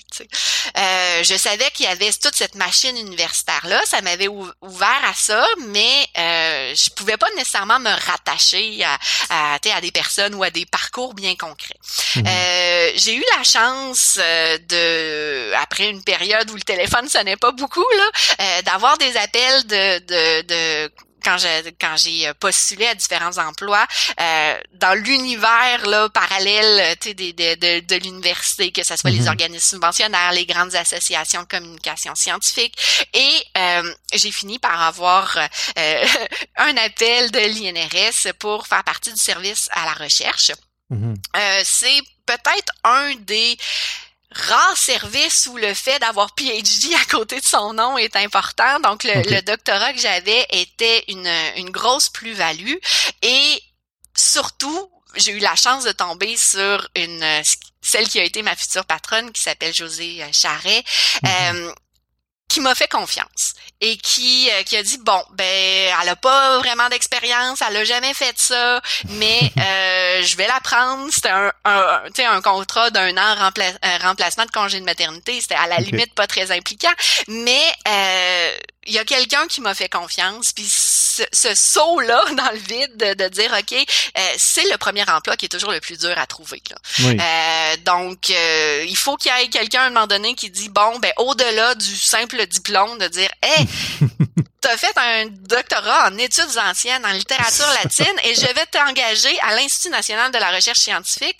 Euh, je savais qu'il y avait toute cette machine universitaire là, ça m'avait ouvert à ça, mais euh, je pouvais pas nécessairement me rattacher à à, à des personnes ou à des parcours bien concrets. Mmh. Euh, j'ai eu la chance euh, de après une période où le téléphone sonnait pas beaucoup là, euh, d'avoir des appels de de, de quand j'ai quand j'ai postulé à différents emplois euh, dans l'univers là parallèle euh, tu sais de, de, l'université que ce soit les mhm. organismes subventionnaires les grandes associations de communication scientifique et euh, j'ai fini par avoir [laughs] un appel de l'INRS pour faire partie du service à la recherche mhm. c'est peut-être un des rare service où le fait d'avoir PhD à côté de son nom est important. Donc, le, doctorat que j'avais était une, une grosse plus-value. Et surtout, j'ai eu la chance de tomber sur une celle qui a été ma future patronne, qui s'appelle José Charret, mhm. euh, qui m'a fait confiance et qui euh, qui a dit bon ben elle a pas vraiment d'expérience, elle a jamais fait ça, mais [laughs] euh, je vais la prendre. C'était un un, un contrat d'un an euh, remplacement de congé de maternité. C'était à la limite pas très impliquant, mais euh, il y a quelqu'un qui m'a fait confiance, puis ce, saut là [laughs] dans le vide de, dire ok, euh, c'est le premier emploi qui est toujours le plus dur à trouver. Là. Euh, donc euh, il faut qu'il y ait quelqu'un à un moment donné qui dit bon ben au-delà du simple diplôme de dire hey tu [laughs] as fait un doctorat en études anciennes en littérature [laughs] latine et je vais t'engager à l'Institut national de la recherche scientifique.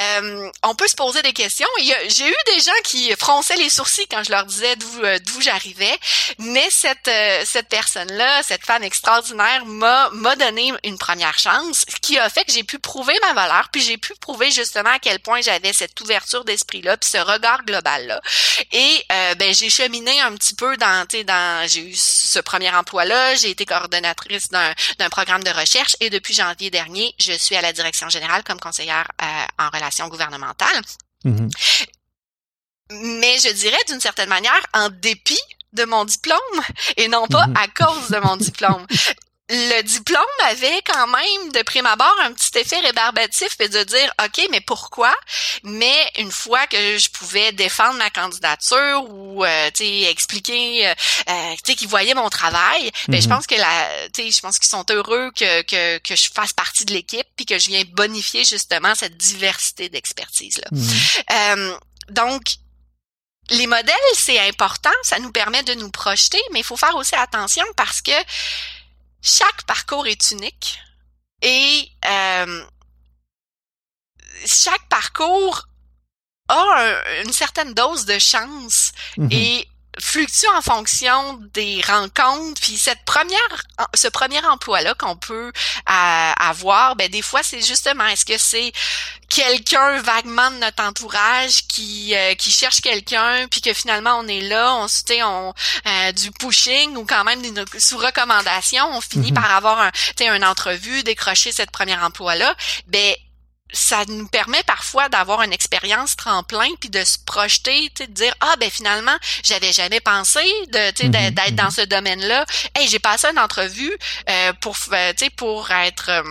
Euh, on peut se poser des questions. J'ai eu des gens qui fronçaient les sourcils quand je leur disais d'où euh, d'où j'arrivais, mais cette euh, cette personne-là, cette femme extraordinaire, m'a m'a donné une première chance, ce qui a fait que j'ai pu prouver ma valeur, puis j'ai pu prouver justement à quel point j'avais cette ouverture d'esprit-là, puis ce regard global-là. Et ben j'ai cheminé un petit peu dans, dans j'ai eu ce premier premier emploi-là, j'ai été coordonnatrice d'un programme de recherche et depuis janvier dernier, je suis à la direction générale comme conseillère euh, en relations gouvernementales. Mm-hmm. Mais je dirais d'une certaine manière, en dépit de mon diplôme et non pas mm-hmm. à cause de mon diplôme. Le diplôme avait quand même de prime abord un petit effet rébarbatif et de dire OK mais pourquoi? Mais une fois que je pouvais défendre ma candidature ou euh, tu sais expliquer euh, euh tu sais qu'ils voyaient mon travail ben je mhm. pense que la tu sais je pense qu'ils sont heureux que, que que je fasse partie de l'équipe puis que je viens bonifier justement cette diversité d'expertise là. Mhm. Euh, donc les modèles, c'est important, ça nous permet de nous projeter, mais il faut faire aussi attention parce que chaque parcours est unique et euh, chaque parcours a une certaine dose de chance mhm. et fluctue en fonction des rencontres. Puis cette première, ce premier emploi-là qu'on peut euh, avoir, ben des fois c'est justement, est-ce que c'est quelqu'un vaguement de notre entourage qui euh, qui cherche quelqu'un puis que finalement on est là on se on euh, du pushing ou quand même sous recommandation on finit mhm. par avoir un une entrevue décrocher cette première emploi là ben ça nous permet parfois d'avoir une expérience tremplin puis de se projeter, de dire ah ben finalement j'avais jamais pensé de mhm, d'être dans mhm. ce domaine-là. Hey, j'ai passé une entrevue euh, pour euh, pour être euh,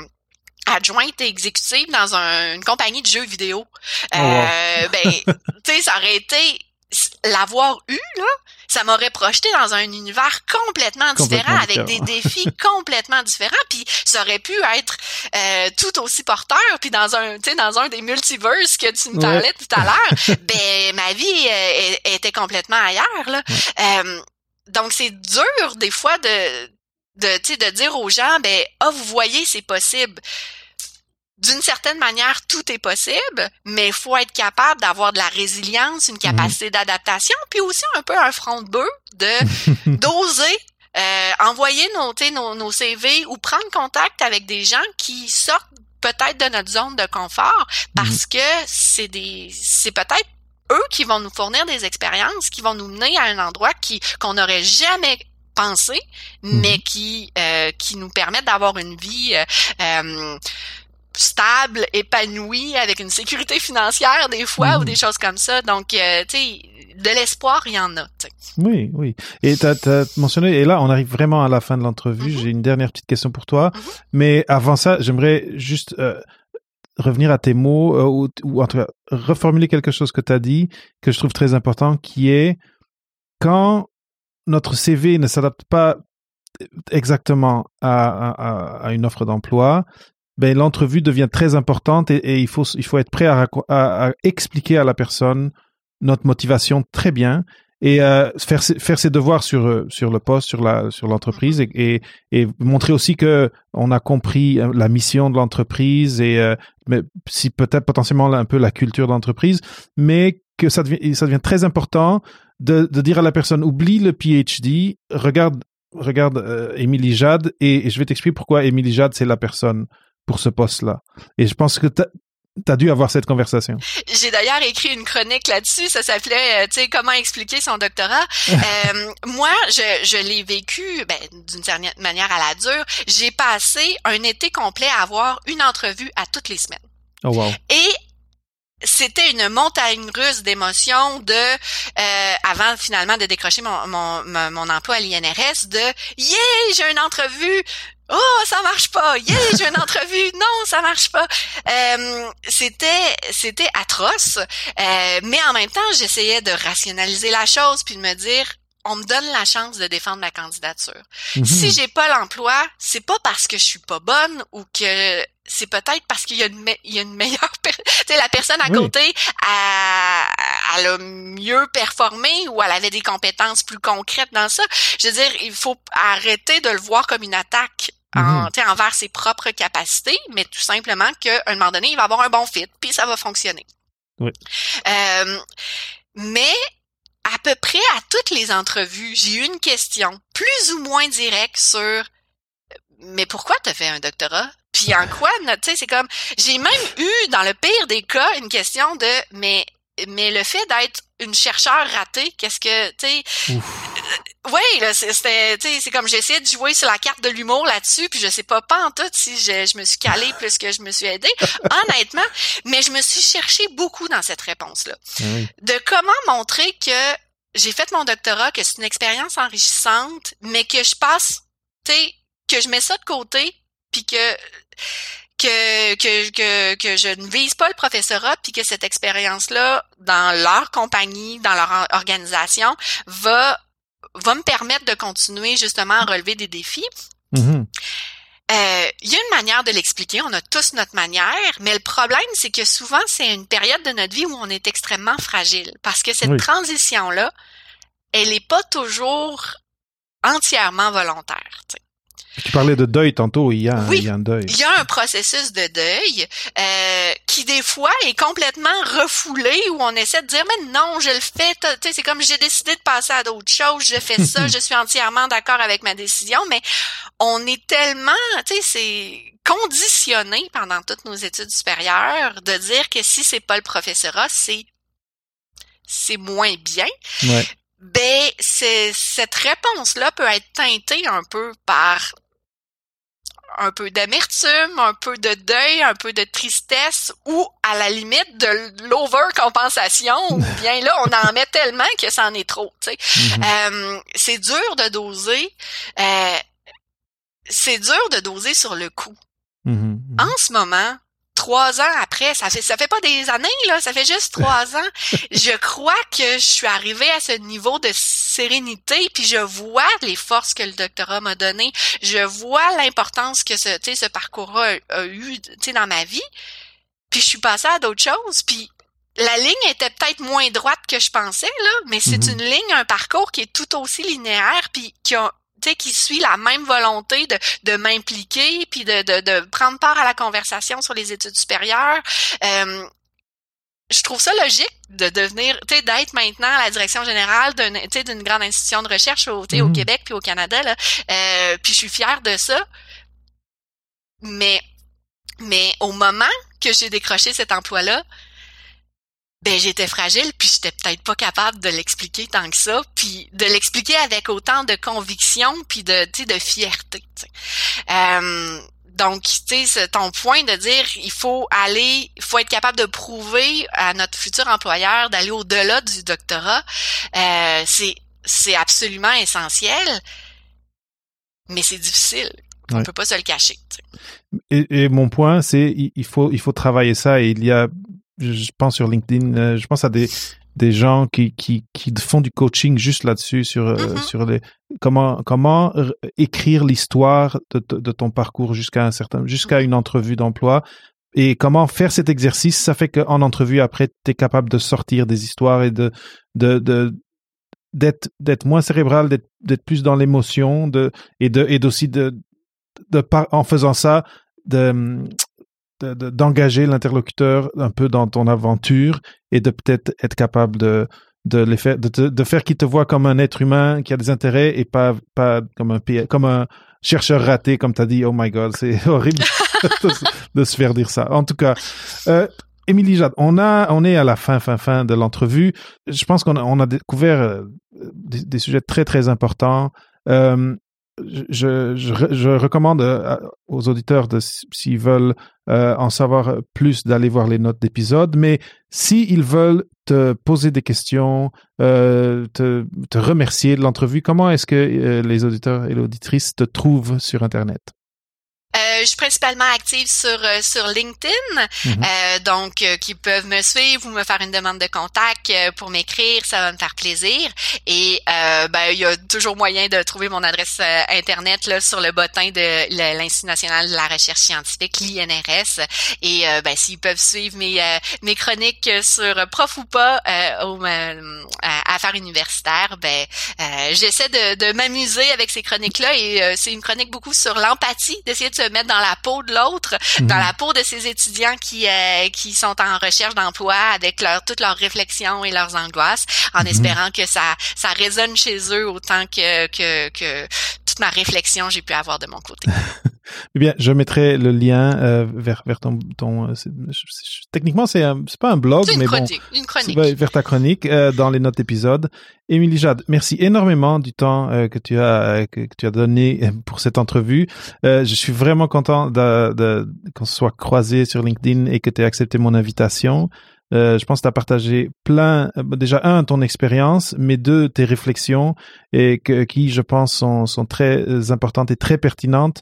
adjointe et exécutive dans une compagnie de jeux vidéo. Oh, euh, ben [laughs] tu sais ça aurait été l'avoir eu là, ça m'aurait projeté dans un univers complètement, différent, avec des défis [laughs] complètement différents, puis ça aurait pu être euh, tout aussi porteur, puis dans un, tu sais, dans un des multiverses que tu me parlais tout à l'heure, [laughs] ben ma vie euh, était complètement ailleurs là. Euh, donc c'est dur des fois de de tu sais de dire aux gens ben ah vous voyez c'est possible d'une certaine manière, tout est possible, mais il faut être capable d'avoir de la résilience, une capacité d'adaptation, puis aussi un peu un front de bœuf de [laughs] d'oser euh, envoyer nos, nos, nos CV ou prendre contact avec des gens qui sortent peut-être de notre zone de confort parce mhm. que c'est des c'est peut-être eux qui vont nous fournir des expériences qui vont nous mener à un endroit qui qu'on n'aurait jamais pensé mais mhm. qui euh, qui nous permettent d'avoir une vie euh, euh stable, épanoui, avec une sécurité financière des fois ou mhm. des choses comme ça. Donc, euh, tu sais, de l'espoir, il y en a. Oui, oui. Et tu as, mentionné, et là, on arrive vraiment à la fin de l'entrevue. Mhm. J'ai une dernière petite question pour toi. Mhm. Mais avant ça, j'aimerais juste euh, revenir à tes mots, euh, ou, ou, en tout cas, reformuler quelque chose que tu as dit, que je trouve très important, qui est quand notre CV ne s'adapte pas exactement à, à, à, une offre d'emploi, ben, l'entrevue devient très importante et, il faut il faut être prêt à, à, expliquer à la personne notre motivation très bien et euh, faire faire ses devoirs sur euh, sur le poste sur la sur l'entreprise et, et, montrer aussi que on a compris euh, la mission de l'entreprise et euh, mais si peut-être potentiellement un peu la culture d'entreprise mais que ça devient ça devient très important de, de dire à la personne oublie le PhD regarde regarde euh, Jade et, et, je vais t'expliquer pourquoi Émilie Jade c'est la personne pour ce poste-là. Et je pense que tu as dû avoir cette conversation. J'ai d'ailleurs écrit une chronique là-dessus. Ça s'appelait, euh, tu sais, comment expliquer son doctorat. [laughs] euh, moi, je, je l'ai vécu, ben, d'une certaine manière à la dure. J'ai passé un été complet à avoir une entrevue à toutes les semaines. Oh wow. Et c'était une montagne russe d'émotions de euh, avant finalement de décrocher mon, mon, mon emploi à l'INRS de yeah j'ai une entrevue oh ça marche pas yeah j'ai une entrevue [laughs] non ça marche pas euh, c'était c'était atroce euh, mais en même temps j'essayais de rationaliser la chose puis de me dire on me donne la chance de défendre ma candidature. Mhm. Si j'ai pas l'emploi, c'est pas parce que je suis pas bonne ou que c'est peut-être parce qu'il y a une, il y a une meilleure [laughs] tu la personne à côté elle, a mieux performé ou elle avait des compétences plus concrètes dans ça. Je veux dire, il faut arrêter de le voir comme une attaque en, mhm. envers ses propres capacités, mais tout simplement qu'à un moment donné, il va avoir un bon fit, puis ça va fonctionner. Oui. Euh, mais à peu près à toutes les entrevues, j'ai eu une question plus ou moins directe sur mais pourquoi tu as fait un doctorat? Puis en [laughs] quoi, tu sais, c'est comme j'ai même eu dans le pire des cas une question de mais mais le fait d'être une chercheure ratée, qu'est-ce que tu sais euh, Oui, là c'était tu sais c'est comme j'essayais de jouer sur la carte de l'humour là-dessus puis je sais pas pas en tout si je, je me suis calée plus que je me suis aidée [laughs] honnêtement, mais je me suis cherché beaucoup dans cette réponse là. Ah de comment montrer que j'ai fait mon doctorat, que c'est une expérience enrichissante, mais que je passe tu sais que je mets ça de côté, puis que que, que, que, que je ne vise pas le professorat, puis que cette expérience-là, dans leur compagnie, dans leur organisation, va, va me permettre de continuer justement à relever des défis. Mhm. Euh, Il y a une manière de l'expliquer, on a tous notre manière, mais le problème, c'est que souvent, c'est une période de notre vie où on est extrêmement fragile, parce que cette Oui. transition-là, elle n'est pas toujours entièrement volontaire. tu sais. Tu parlais de deuil tantôt, il y a, un- Oui. il y a un deuil. Il y a un processus de deuil euh, qui des fois est complètement refoulé où on essaie de dire mais non je le fais tu sais c'est comme j'ai décidé de passer à d'autres choses je fais ça [laughs] je suis entièrement d'accord avec ma décision mais on est tellement tu sais c'est conditionné pendant toutes nos études supérieures de dire que si c'est pas le professorat c'est c'est moins bien Ouais. ben, cette réponse-là peut être teintée un peu par un peu d'amertume, un peu de deuil, un peu de tristesse ou à la limite de l'overcompensation ou [laughs] bien là on en met tellement que ça en est trop, tu sais. Mhm. Euh, c'est dur de doser euh, c'est dur de doser sur le coup. Mhm. En ce moment, trois ans après, ça fait ça fait pas des années là, ça fait juste trois [laughs] ans. Je crois que je suis arrivée à ce niveau de sérénité, puis je vois les forces que le doctorat m'a donné. Je vois l'importance que ce, tu sais, ce parcours-là a, a eu, tu sais, dans ma vie. Puis je suis passée à d'autres choses. Puis la ligne était peut-être moins droite que je pensais là, mais c'est Mhm. une ligne, un parcours qui est tout aussi linéaire, puis qui a tu sais, qui suit la même volonté de, de m'impliquer puis de, de, de prendre part à la conversation sur les études supérieures. Euh, je trouve ça logique de devenir, tu sais, d'être maintenant à la direction générale d'une, tu sais, d'une grande institution de recherche au, au Mhm. Québec puis au Canada là. Euh, puis je suis fière de ça. Mais, mais au moment que j'ai décroché cet emploi-là, ben j'étais fragile puis j'étais peut-être pas capable de l'expliquer tant que ça puis de l'expliquer avec autant de conviction puis de tu sais de fierté. Euh, donc tu sais ton point de dire il faut aller il faut être capable de prouver à notre futur employeur d'aller au-delà du doctorat euh, c'est c'est absolument essentiel mais c'est difficile on Ouais. peut pas se le cacher. Et, et mon point, c'est il, il faut il faut travailler ça. Et il y a, je pense sur LinkedIn, euh, je pense à des des gens qui qui qui font du coaching juste là-dessus sur euh, Mhm. sur les comment comment écrire l'histoire de, de, de ton parcours jusqu'à un certain jusqu'à une entrevue d'emploi. Et comment faire cet exercice, ça fait qu'en entrevue après, tu es capable de sortir des histoires et de de de d'être d'être moins cérébral, d'être d'être plus dans l'émotion, de et de et d'aussi de de par, en faisant ça de de- de- d'engager l'interlocuteur un peu dans ton aventure et de peut-être être capable de de les faire de, te- de faire qu'il te voit comme un être humain qui a des intérêts et pas pas comme un comme un chercheur raté comme tu as dit oh my god c'est [laughs] horrible [laughs] de, se- faire dire ça en tout cas euh, Émilie Jade, on a, on est à la fin, fin, fin de l'entrevue. Je pense qu'on a, on a découvert euh, des, des sujets très, très importants. Euh, je, je, je recommande euh, aux auditeurs de s'ils veulent euh, en savoir plus d'aller voir les notes d'épisode. Mais s'ils veulent te poser des questions euh, te, te remercier de l'entrevue comment est-ce que euh, les auditeurs et l'auditrice te trouvent sur internet? Je suis principalement active sur euh, sur LinkedIn, Mhm. euh, donc euh, qui peuvent me suivre ou me faire une demande de contact euh, pour m'écrire, ça va me faire plaisir. Et euh, ben il y a toujours moyen de trouver mon adresse euh, internet là sur le bottin de l'Institut national de la recherche scientifique, l'INRS. Et euh, ben s'ils peuvent suivre mes euh, mes chroniques sur prof ou pas euh, au euh, à affaires universitaires, ben euh, j'essaie de, de m'amuser avec ces chroniques-là et euh, c'est une chronique beaucoup sur l'empathie, d'essayer de se mettre dans la peau de l'autre, Mhm. dans la peau de ces étudiants qui euh, qui sont en recherche d'emploi avec leur toutes leurs réflexions et leurs angoisses, en Mhm. espérant que ça ça résonne chez eux autant que que que toute ma réflexion j'ai pu avoir de mon côté. [laughs] Eh bien, je mettrai le lien euh, vers vers ton ton. euh, techniquement, c'est pas un blog, une mais bon, une chronique. Vers ta chronique euh, dans les notes d'épisode. Émilie Jade, merci énormément du temps euh, que tu as que, que tu as donné pour cette entrevue. Je suis vraiment content de, de- qu'on se soit croisé sur LinkedIn et que tu aies accepté mon invitation. Euh, je pense que tu as partagé plein, déjà un, ton expérience, mais deux, tes réflexions, et que, qui, je pense, sont, sont très importantes et très pertinentes,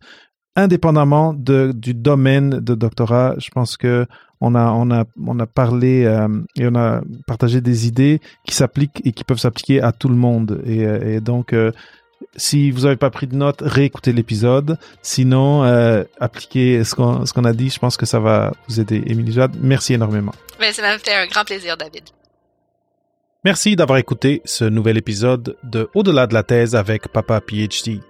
indépendamment de, du domaine de doctorat. Je pense que on a, on a, on a parlé euh, et on a partagé des idées qui s'appliquent et qui peuvent s'appliquer à tout le monde. Et, et donc, si vous n'avez pas pris de notes, réécoutez l'épisode. Sinon, euh, appliquez ce qu'on qu'on a dit. Je pense que ça va vous aider. Émilie Jade, merci énormément. Mais ça m'a fait un grand plaisir, David. Merci d'avoir écouté ce nouvel épisode de Au-delà de la thèse avec Papa PhD.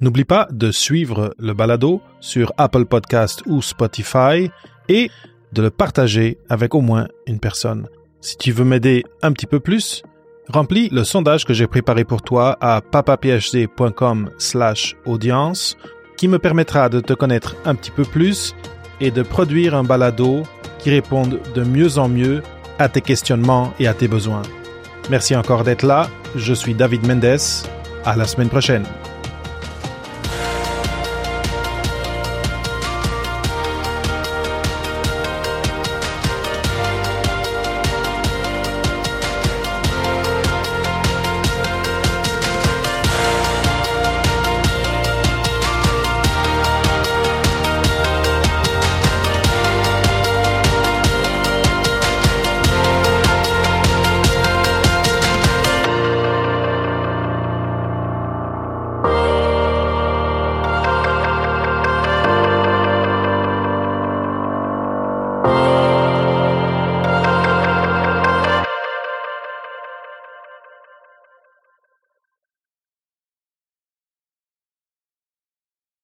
N'oublie pas de suivre le balado sur Apple Podcast ou Spotify et de le partager avec au moins une personne. Si tu veux m'aider un petit peu plus, Remplis le sondage que j'ai préparé pour toi à papaphd.com slash audience qui me permettra de te connaître un petit peu plus et de produire un balado qui réponde de mieux en mieux à tes questionnements et à tes besoins. Merci encore d'être là. Je suis David Mendes. À la semaine prochaine.